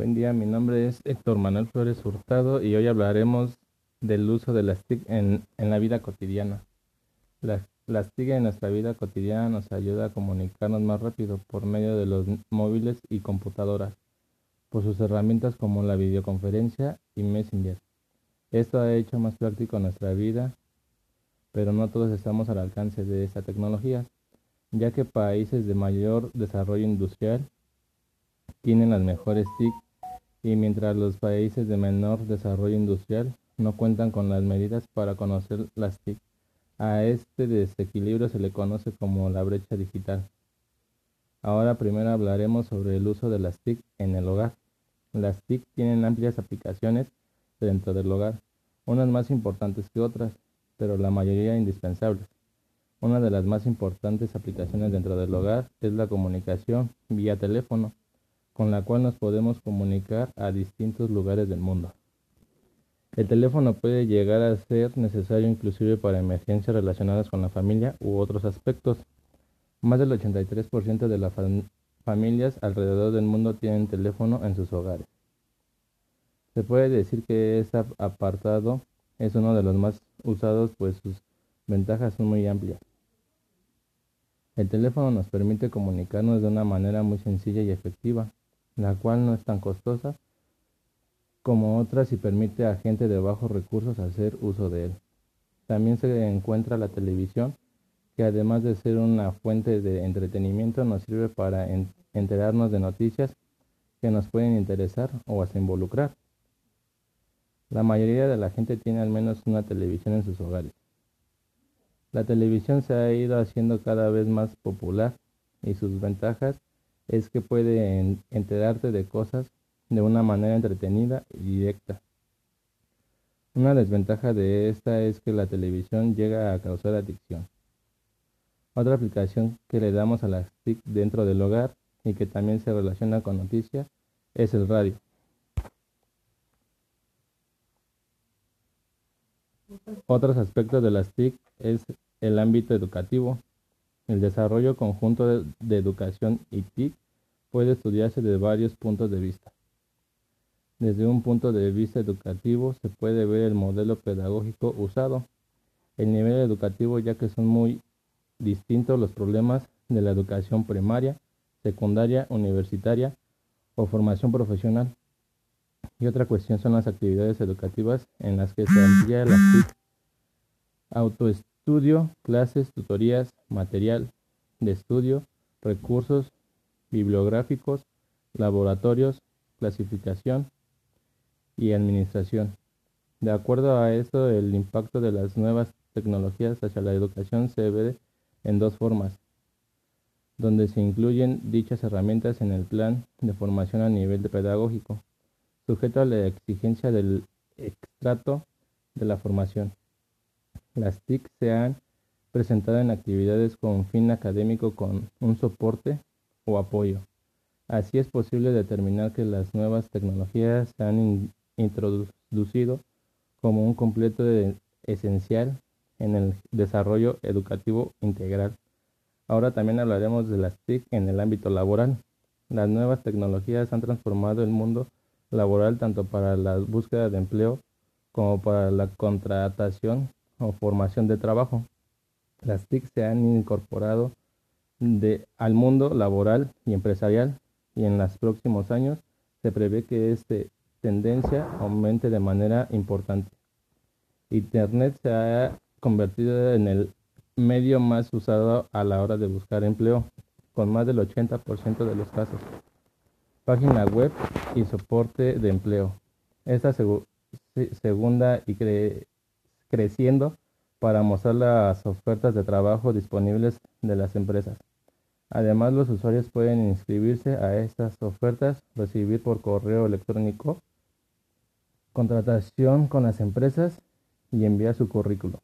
Buen día, mi nombre es Héctor Manuel Flores Hurtado y hoy hablaremos del uso de las TIC en, la vida cotidiana. las TIC en nuestra vida cotidiana nos ayuda a comunicarnos más rápido por medio de los móviles y computadoras, por sus herramientas como la videoconferencia y Messenger. Esto ha hecho más práctico nuestra vida, pero no todos estamos al alcance de esta tecnología, ya que países de mayor desarrollo industrial tienen las mejores TIC y mientras los países de menor desarrollo industrial no cuentan con las medidas para conocer las TIC. A este desequilibrio se le conoce como la brecha digital. Ahora primero hablaremos sobre el uso de las TIC en el hogar. Las TIC tienen amplias aplicaciones dentro del hogar, unas más importantes que otras, pero la mayoría indispensables. Una de las más importantes aplicaciones dentro del hogar es la comunicación vía teléfono con la cual nos podemos comunicar a distintos lugares del mundo. El teléfono puede llegar a ser necesario inclusive para emergencias relacionadas con la familia u otros aspectos. Más del 83% de las familias alrededor del mundo tienen teléfono en sus hogares. Se puede decir que este apartado es uno de los más usados pues sus ventajas son muy amplias. El teléfono nos permite comunicarnos de una manera muy sencilla y efectiva la cual no es tan costosa como otras y permite a gente de bajos recursos hacer uso de él. También se encuentra la televisión, que además de ser una fuente de entretenimiento nos sirve para enterarnos de noticias que nos pueden interesar o hasta involucrar. La mayoría de la gente tiene al menos una televisión en sus hogares. La televisión se ha ido haciendo cada vez más popular y sus ventajas es que puede enterarte de cosas de una manera entretenida y directa. Una desventaja de esta es que la televisión llega a causar adicción. Otra aplicación que le damos a las TIC dentro del hogar y que también se relaciona con noticias es el radio. Otros aspectos de las TIC es el ámbito educativo. El desarrollo conjunto de, educación y TIC puede estudiarse desde varios puntos de vista. Desde un punto de vista educativo se puede ver el modelo pedagógico usado, el nivel educativo ya que son muy distintos los problemas de la educación primaria, secundaria, universitaria o formación profesional. Y otra cuestión son las actividades educativas en las que se amplía la autoestudio, clases, tutorías, material de estudio, recursos bibliográficos, laboratorios, clasificación y administración. De acuerdo a esto, el impacto de las nuevas tecnologías hacia la educación se ve en dos formas, donde se incluyen dichas herramientas en el plan de formación a nivel pedagógico, sujeto a la exigencia del extrato de la formación. Las TIC se han presentado en actividades con fin académico con un soporte o apoyo. Así es posible determinar que las nuevas tecnologías se han introducido como un completo esencial en el desarrollo educativo integral. Ahora también hablaremos de las TIC en el ámbito laboral. Las nuevas tecnologías han transformado el mundo laboral tanto para la búsqueda de empleo como para la contratación o formación de trabajo. Las TIC se han incorporado de, al mundo laboral y empresarial y en los próximos años se prevé que esta tendencia aumente de manera importante. Internet se ha convertido en el medio más usado a la hora de buscar empleo, con más del 80% de los casos. Página web y soporte de empleo. Esta segunda y creciendo para mostrar las ofertas de trabajo disponibles de las empresas. Además, los usuarios pueden inscribirse a estas ofertas, recibir por correo electrónico contratación con las empresas y enviar su currículo.